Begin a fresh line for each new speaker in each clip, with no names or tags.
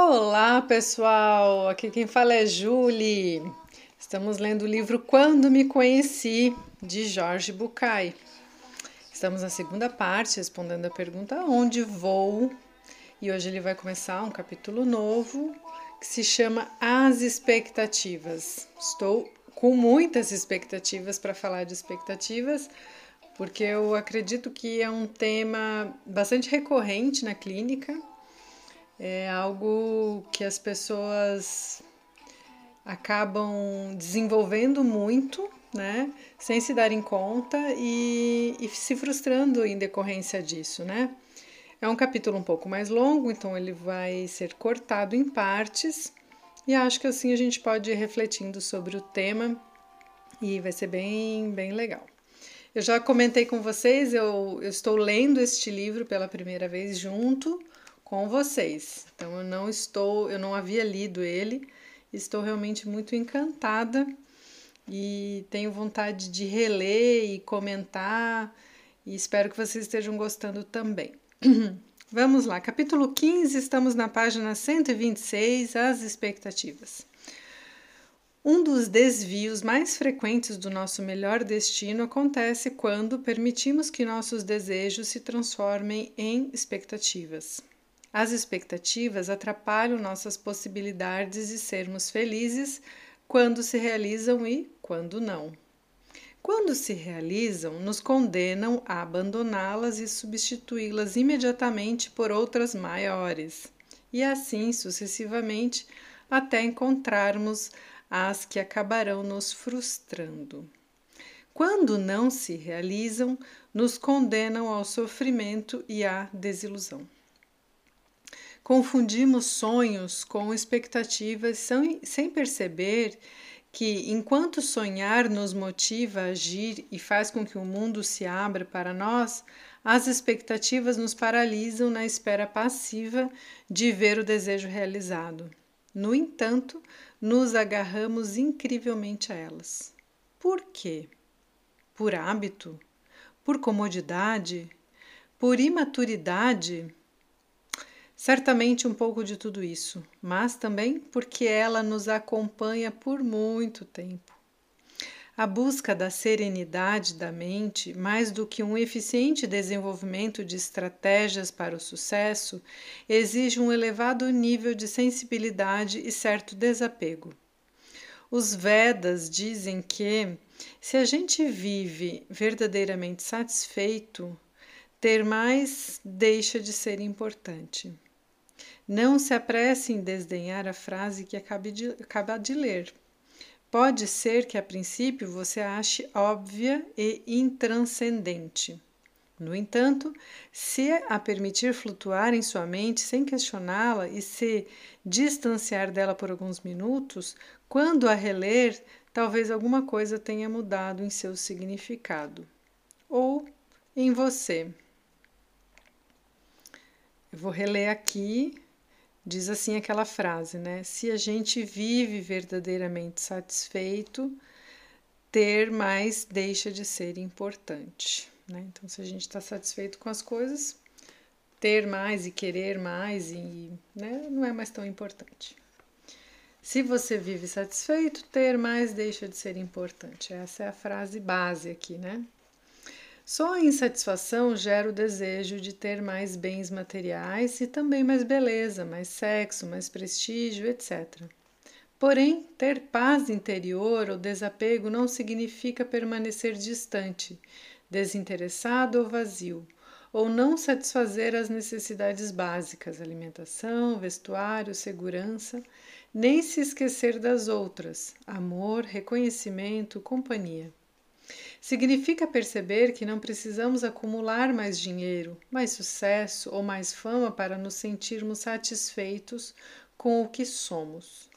Olá, pessoal! Aqui quem fala é Julie. Estamos lendo o livro Quando Me Conheci, de Jorge Bucay. Estamos na segunda parte, respondendo a pergunta Onde vou? E hoje ele vai começar um capítulo novo que se chama As Expectativas. Estou com muitas expectativas para falar de expectativas, porque eu acredito que é um tema bastante recorrente na clínica é algo que as pessoas acabam desenvolvendo muito, né, sem se darem conta e, e se frustrando em decorrência disso, né. É um capítulo um pouco mais longo, então ele vai ser cortado em partes e acho que assim a gente pode ir refletindo sobre o tema e vai ser bem, bem legal. Eu já comentei com vocês, eu, eu estou lendo este livro pela primeira vez junto com vocês. Então eu não estou, eu não havia lido ele, estou realmente muito encantada e tenho vontade de reler e comentar e espero que vocês estejam gostando também. Vamos lá, capítulo 15, estamos na página 126, as expectativas. Um dos desvios mais frequentes do nosso melhor destino acontece quando permitimos que nossos desejos se transformem em expectativas. As expectativas atrapalham nossas possibilidades de sermos felizes quando se realizam e quando não. Quando se realizam, nos condenam a abandoná-las e substituí-las imediatamente por outras maiores, e assim sucessivamente até encontrarmos as que acabarão nos frustrando. Quando não se realizam, nos condenam ao sofrimento e à desilusão. Confundimos sonhos com expectativas sem perceber que, enquanto sonhar nos motiva a agir e faz com que o mundo se abra para nós, as expectativas nos paralisam na espera passiva de ver o desejo realizado. No entanto, nos agarramos incrivelmente a elas. Por quê? Por hábito? Por comodidade? Por imaturidade? Certamente um pouco de tudo isso, mas também porque ela nos acompanha por muito tempo. A busca da serenidade da mente, mais do que um eficiente desenvolvimento de estratégias para o sucesso, exige um elevado nível de sensibilidade e certo desapego. Os Vedas dizem que, se a gente vive verdadeiramente satisfeito, ter mais deixa de ser importante. Não se apresse em desdenhar a frase que de, acaba de ler. Pode ser que a princípio você ache óbvia e intranscendente. No entanto, se a permitir flutuar em sua mente sem questioná-la e se distanciar dela por alguns minutos, quando a reler, talvez alguma coisa tenha mudado em seu significado ou em você. Vou reler aqui Diz assim aquela frase, né? Se a gente vive verdadeiramente satisfeito, ter mais deixa de ser importante. Né? Então, se a gente está satisfeito com as coisas, ter mais e querer mais e né, não é mais tão importante. Se você vive satisfeito, ter mais deixa de ser importante. Essa é a frase base aqui, né? Só a insatisfação gera o desejo de ter mais bens materiais e também mais beleza, mais sexo, mais prestígio, etc. Porém, ter paz interior ou desapego não significa permanecer distante, desinteressado ou vazio, ou não satisfazer as necessidades básicas, alimentação, vestuário, segurança, nem se esquecer das outras, amor, reconhecimento, companhia. Significa perceber que não precisamos acumular mais dinheiro, mais sucesso ou mais fama para nos sentirmos satisfeitos com o que somos.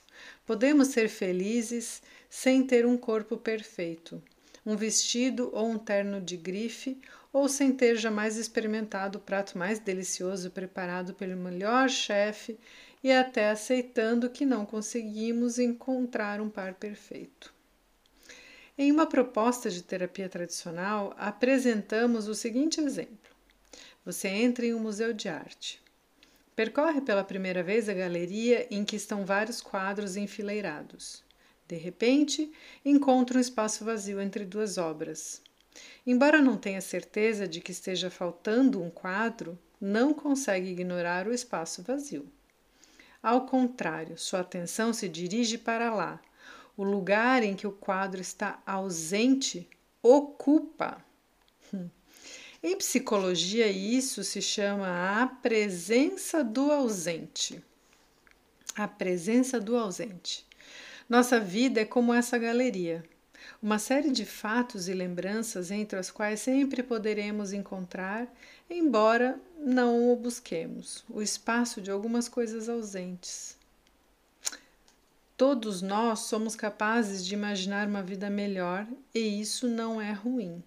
Podemos ser felizes sem ter um corpo perfeito, um vestido ou um terno de grife, ou sem ter jamais experimentado o prato mais delicioso preparado pelo melhor chefe e até aceitando que não conseguimos encontrar um par perfeito. Em uma proposta de terapia tradicional, apresentamos o seguinte exemplo: você entra em um museu de arte. Percorre pela primeira vez a galeria em que estão vários quadros enfileirados. De repente, encontra um espaço vazio entre duas obras. Embora não tenha certeza de que esteja faltando um quadro, não consegue ignorar o espaço vazio. Ao contrário, sua atenção se dirige para lá. O lugar em que o quadro está ausente ocupa. Hum. Em psicologia, isso se chama a presença do ausente. A presença do ausente. Nossa vida é como essa galeria uma série de fatos e lembranças entre as quais sempre poderemos encontrar, embora não o busquemos, o espaço de algumas coisas ausentes. Todos nós somos capazes de imaginar uma vida melhor e isso não é ruim.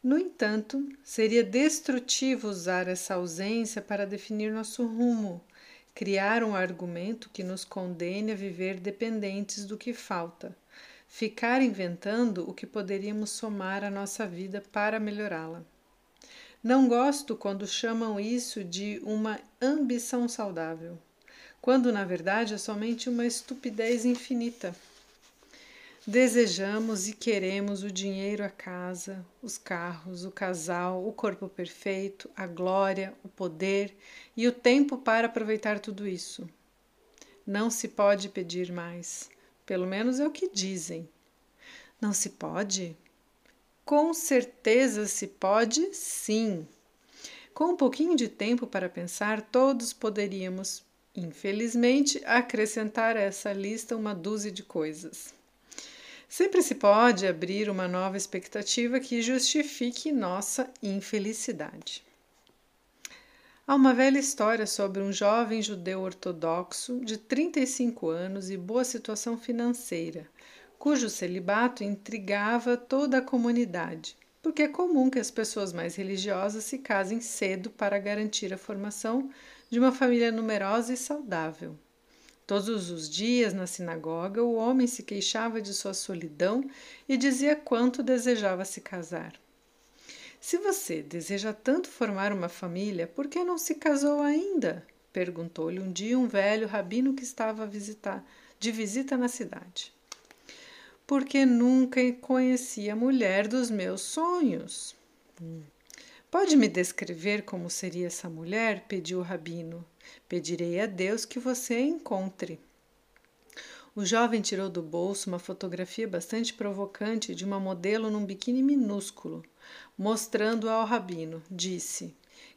No entanto, seria destrutivo usar essa ausência para definir nosso rumo, criar um argumento que nos condene a viver dependentes do que falta, ficar inventando o que poderíamos somar à nossa vida para melhorá-la. Não gosto quando chamam isso de uma ambição saudável, quando na verdade é somente uma estupidez infinita. Desejamos e queremos o dinheiro, a casa, os carros, o casal, o corpo perfeito, a glória, o poder e o tempo para aproveitar tudo isso. Não se pode pedir mais. Pelo menos é o que dizem. Não se pode? Com certeza se pode, sim. Com um pouquinho de tempo para pensar, todos poderíamos, infelizmente, acrescentar a essa lista uma dúzia de coisas. Sempre se pode abrir uma nova expectativa que justifique nossa infelicidade. Há uma velha história sobre um jovem judeu ortodoxo de 35 anos e boa situação financeira, cujo celibato intrigava toda a comunidade, porque é comum que as pessoas mais religiosas se casem cedo para garantir a formação de uma família numerosa e saudável. Todos os dias na sinagoga, o homem se queixava de sua solidão e dizia quanto desejava se casar. Se você deseja tanto formar uma família, por que não se casou ainda? perguntou-lhe um dia um velho rabino que estava visitar, de visita na cidade. Porque nunca conheci a mulher dos meus sonhos. Hum. Pode me descrever como seria essa mulher? pediu o rabino. Pedirei a Deus que você a encontre. O jovem tirou do bolso uma fotografia bastante provocante de uma modelo num biquíni minúsculo mostrando ao rabino, disse: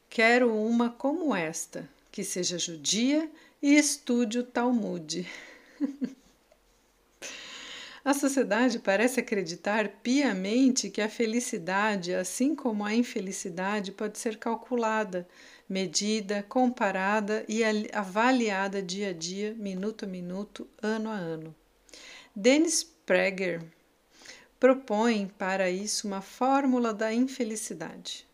Quero uma como esta, que seja judia e estude o Talmud. A sociedade parece acreditar piamente que a felicidade, assim como a infelicidade, pode ser calculada, medida, comparada e avaliada dia a dia, minuto a minuto, ano a ano. Dennis Prager propõe para isso uma fórmula da infelicidade.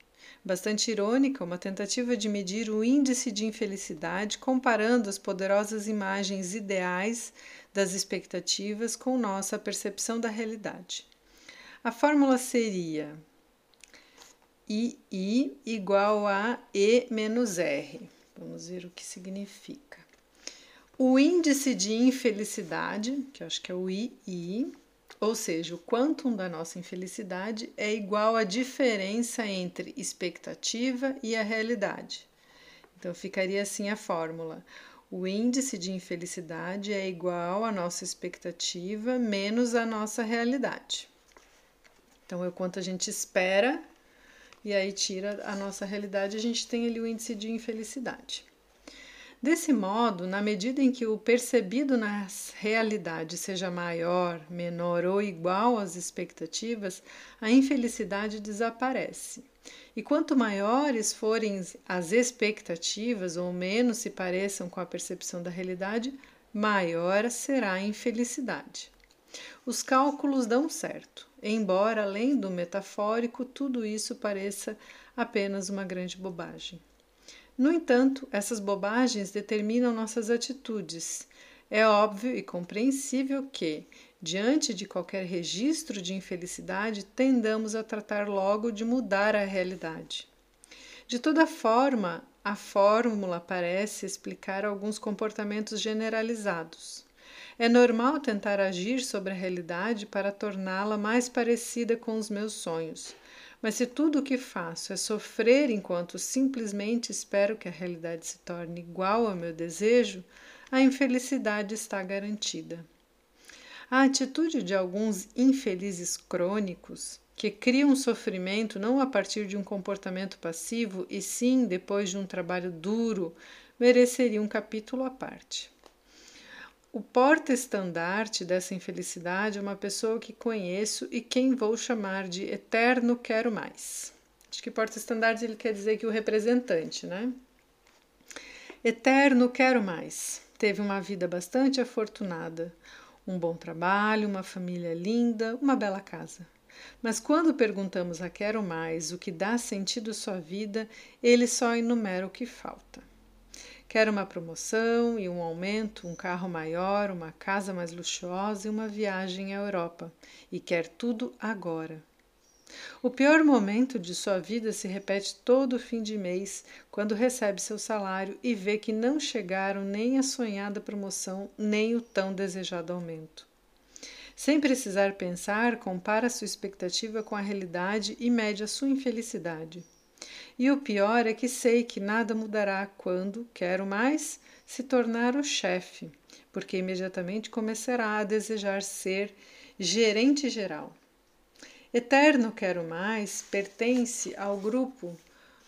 Bastante irônica, uma tentativa de medir o índice de infelicidade comparando as poderosas imagens ideais das expectativas com nossa percepção da realidade. A fórmula seria II igual a E menos R. Vamos ver o que significa. O índice de infelicidade, que eu acho que é o II, ou seja, o quantum da nossa infelicidade é igual à diferença entre expectativa e a realidade. Então ficaria assim a fórmula: o índice de infelicidade é igual à nossa expectativa menos a nossa realidade. Então é quanto a gente espera e aí tira a nossa realidade, a gente tem ali o índice de infelicidade. Desse modo, na medida em que o percebido na realidade seja maior, menor ou igual às expectativas, a infelicidade desaparece. E quanto maiores forem as expectativas ou menos se pareçam com a percepção da realidade, maior será a infelicidade. Os cálculos dão certo, embora além do metafórico tudo isso pareça apenas uma grande bobagem. No entanto, essas bobagens determinam nossas atitudes. É óbvio e compreensível que, diante de qualquer registro de infelicidade, tendamos a tratar logo de mudar a realidade. De toda forma, a fórmula parece explicar alguns comportamentos generalizados. É normal tentar agir sobre a realidade para torná-la mais parecida com os meus sonhos. Mas se tudo o que faço é sofrer enquanto simplesmente espero que a realidade se torne igual ao meu desejo, a infelicidade está garantida. A atitude de alguns infelizes crônicos, que criam sofrimento não a partir de um comportamento passivo, e sim depois de um trabalho duro, mereceria um capítulo à parte. O porta-estandarte dessa infelicidade é uma pessoa que conheço e quem vou chamar de eterno quero mais. Acho que porta-estandarte ele quer dizer que o representante, né? Eterno quero mais. Teve uma vida bastante afortunada, um bom trabalho, uma família linda, uma bela casa. Mas quando perguntamos a quero mais o que dá sentido à sua vida, ele só enumera o que falta. Quer uma promoção e um aumento, um carro maior, uma casa mais luxuosa e uma viagem à Europa. E quer tudo agora. O pior momento de sua vida se repete todo fim de mês, quando recebe seu salário e vê que não chegaram nem a sonhada promoção, nem o tão desejado aumento. Sem precisar pensar, compara sua expectativa com a realidade e mede a sua infelicidade. E o pior é que sei que nada mudará quando, quero mais, se tornar o chefe, porque imediatamente começará a desejar ser gerente geral. Eterno Quero Mais pertence ao grupo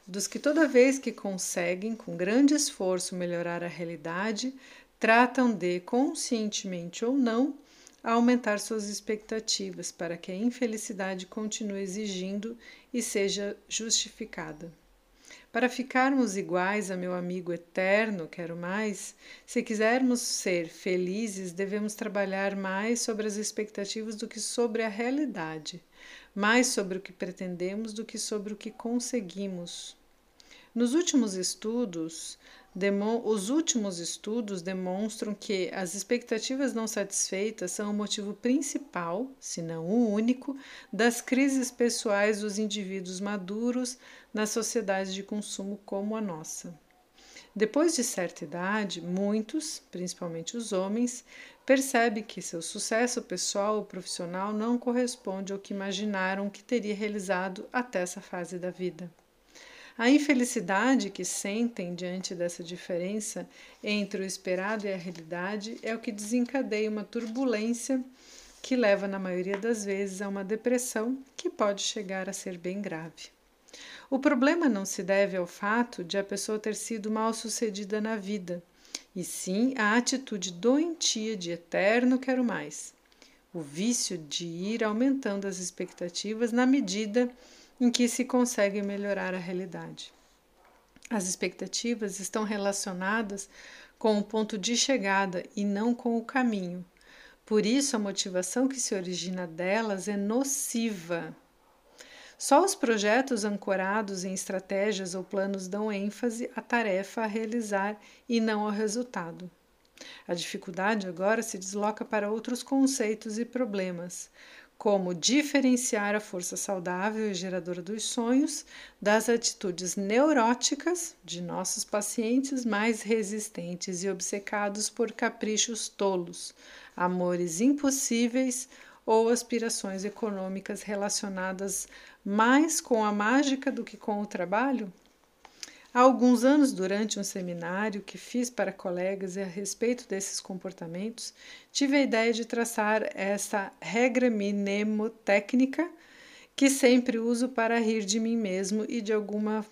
dos que, toda vez que conseguem, com grande esforço, melhorar a realidade, tratam de, conscientemente ou não, aumentar suas expectativas para que a infelicidade continue exigindo e seja justificada. Para ficarmos iguais a meu amigo eterno, quero mais, se quisermos ser felizes, devemos trabalhar mais sobre as expectativas do que sobre a realidade, mais sobre o que pretendemos do que sobre o que conseguimos. Nos últimos estudos, os últimos estudos demonstram que as expectativas não satisfeitas são o motivo principal, se não o único, das crises pessoais dos indivíduos maduros nas sociedades de consumo como a nossa. Depois de certa idade, muitos, principalmente os homens, percebem que seu sucesso pessoal ou profissional não corresponde ao que imaginaram que teria realizado até essa fase da vida. A infelicidade que sentem diante dessa diferença entre o esperado e a realidade é o que desencadeia uma turbulência que leva, na maioria das vezes, a uma depressão que pode chegar a ser bem grave. O problema não se deve ao fato de a pessoa ter sido mal sucedida na vida, e sim à atitude doentia de eterno quero mais, o vício de ir aumentando as expectativas na medida em que se consegue melhorar a realidade. As expectativas estão relacionadas com o ponto de chegada e não com o caminho. Por isso, a motivação que se origina delas é nociva. Só os projetos ancorados em estratégias ou planos dão ênfase à tarefa a realizar e não ao resultado. A dificuldade agora se desloca para outros conceitos e problemas, como diferenciar a força saudável e geradora dos sonhos das atitudes neuróticas de nossos pacientes mais resistentes e obcecados por caprichos tolos, amores impossíveis ou aspirações econômicas relacionadas mais com a mágica do que com o trabalho? Há alguns anos, durante um seminário que fiz para colegas a respeito desses comportamentos, tive a ideia de traçar essa regra mnemotécnica que sempre uso para rir de mim mesmo e de, alguma,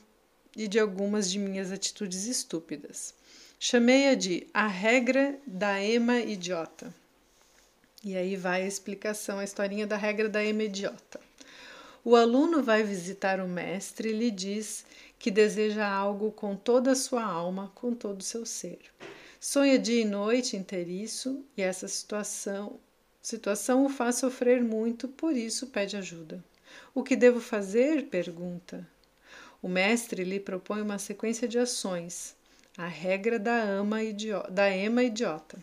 e de algumas de minhas atitudes estúpidas. Chamei-a de a regra da ema idiota. E aí vai a explicação, a historinha da regra da ema idiota. O aluno vai visitar o mestre e lhe diz que deseja algo com toda a sua alma, com todo o seu ser. Sonha dia e noite isso e essa situação situação o faz sofrer muito, por isso pede ajuda. O que devo fazer? pergunta. O mestre lhe propõe uma sequência de ações, a regra da, ama idiota, da ema idiota.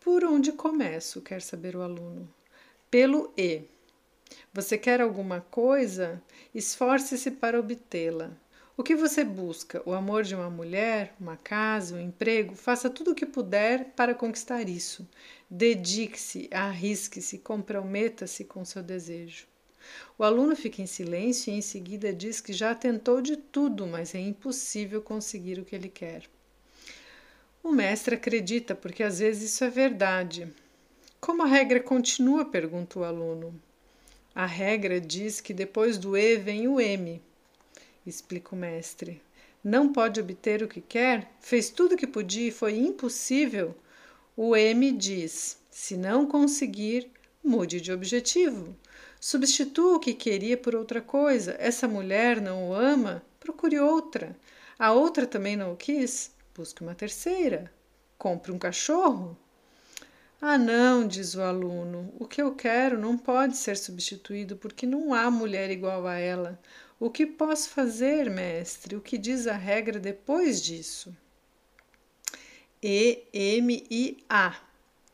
Por onde começo? quer saber o aluno. Pelo E. Você quer alguma coisa? Esforce-se para obtê-la. O que você busca? O amor de uma mulher, uma casa, um emprego? Faça tudo o que puder para conquistar isso. Dedique-se, arrisque-se, comprometa-se com seu desejo. O aluno fica em silêncio e em seguida diz que já tentou de tudo, mas é impossível conseguir o que ele quer. O mestre acredita, porque às vezes isso é verdade. Como a regra continua? pergunta o aluno. A regra diz que depois do E vem o M explica o mestre. Não pode obter o que quer? Fez tudo o que podia e foi impossível? O M diz: se não conseguir, mude de objetivo. Substitua o que queria por outra coisa. Essa mulher não o ama? Procure outra. A outra também não o quis? Busque uma terceira. Compre um cachorro. Ah, não, diz o aluno. O que eu quero não pode ser substituído porque não há mulher igual a ela. O que posso fazer, mestre? O que diz a regra depois disso? E, M e A.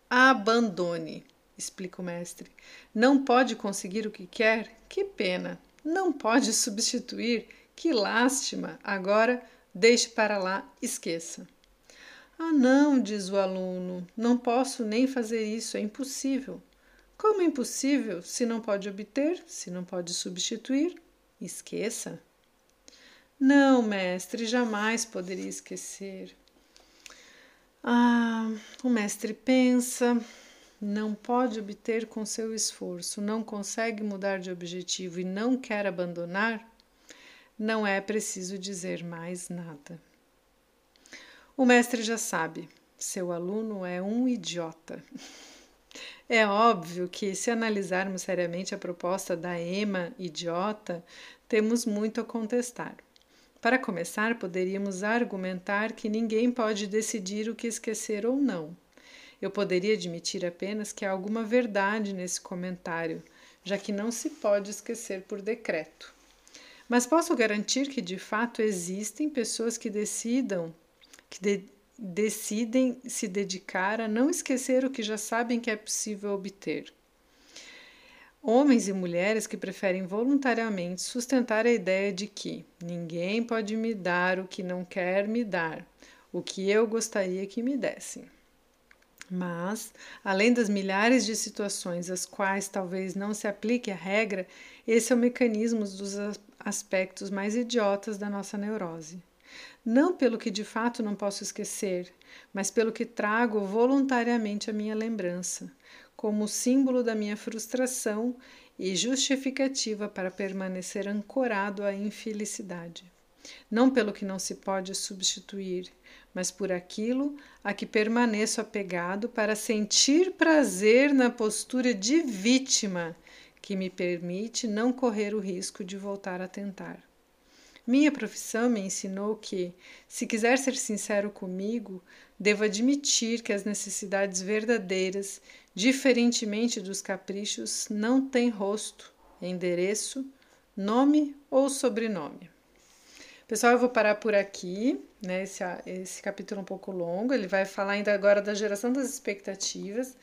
Abandone, explica o mestre. Não pode conseguir o que quer? Que pena. Não pode substituir? Que lástima. Agora deixe para lá, esqueça. Ah, não, diz o aluno, não posso nem fazer isso, é impossível. Como é impossível? Se não pode obter, se não pode substituir, Esqueça? Não, mestre, jamais poderia esquecer. Ah, o mestre pensa, não pode obter com seu esforço, não consegue mudar de objetivo e não quer abandonar, não é preciso dizer mais nada. O mestre já sabe, seu aluno é um idiota. É óbvio que, se analisarmos seriamente a proposta da EMA idiota, temos muito a contestar. Para começar, poderíamos argumentar que ninguém pode decidir o que esquecer ou não. Eu poderia admitir apenas que há alguma verdade nesse comentário, já que não se pode esquecer por decreto. Mas posso garantir que de fato existem pessoas que decidam, que de, decidem se dedicar a não esquecer o que já sabem que é possível obter. Homens e mulheres que preferem voluntariamente sustentar a ideia de que ninguém pode me dar o que não quer me dar, o que eu gostaria que me dessem. Mas, além das milhares de situações às quais talvez não se aplique a regra, esse é o mecanismo dos aspectos mais idiotas da nossa neurose não pelo que de fato não posso esquecer, mas pelo que trago voluntariamente à minha lembrança, como símbolo da minha frustração e justificativa para permanecer ancorado à infelicidade. Não pelo que não se pode substituir, mas por aquilo a que permaneço apegado para sentir prazer na postura de vítima que me permite não correr o risco de voltar a tentar. Minha profissão me ensinou que, se quiser ser sincero comigo, devo admitir que as necessidades verdadeiras, diferentemente dos caprichos, não têm rosto, endereço, nome ou sobrenome. Pessoal, eu vou parar por aqui, né? Esse, esse capítulo é um pouco longo, ele vai falar ainda agora da geração das expectativas.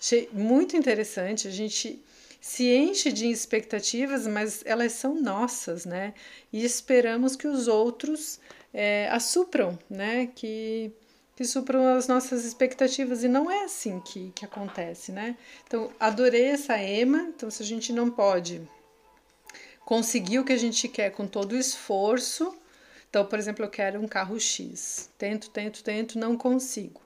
Achei muito interessante, a gente se enche de expectativas, mas elas são nossas, né? E esperamos que os outros é, supram, né? Que, que supram as nossas expectativas. E não é assim que, que acontece, né? Então, adorei essa EMA. Então, se a gente não pode conseguir o que a gente quer com todo o esforço, então, por exemplo, eu quero um carro X. Tento, tento, tento, não consigo.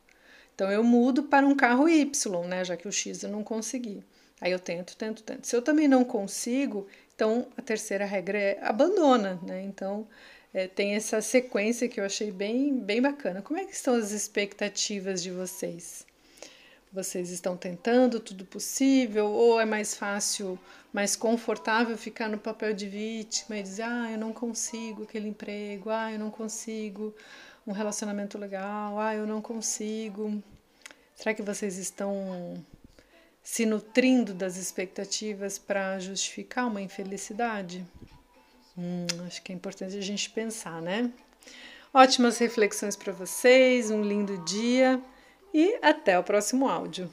Então eu mudo para um carro Y, né? Já que o X eu não consegui. Aí eu tento, tento, tento. Se eu também não consigo, então a terceira regra é abandona, né? Então é, tem essa sequência que eu achei bem, bem bacana. Como é que estão as expectativas de vocês? Vocês estão tentando tudo possível ou é mais fácil, mais confortável ficar no papel de vítima e dizer: "Ah, eu não consigo aquele emprego, ah, eu não consigo um relacionamento legal, ah, eu não consigo". Será que vocês estão se nutrindo das expectativas para justificar uma infelicidade? Hum, acho que é importante a gente pensar, né? Ótimas reflexões para vocês, um lindo dia e até o próximo áudio.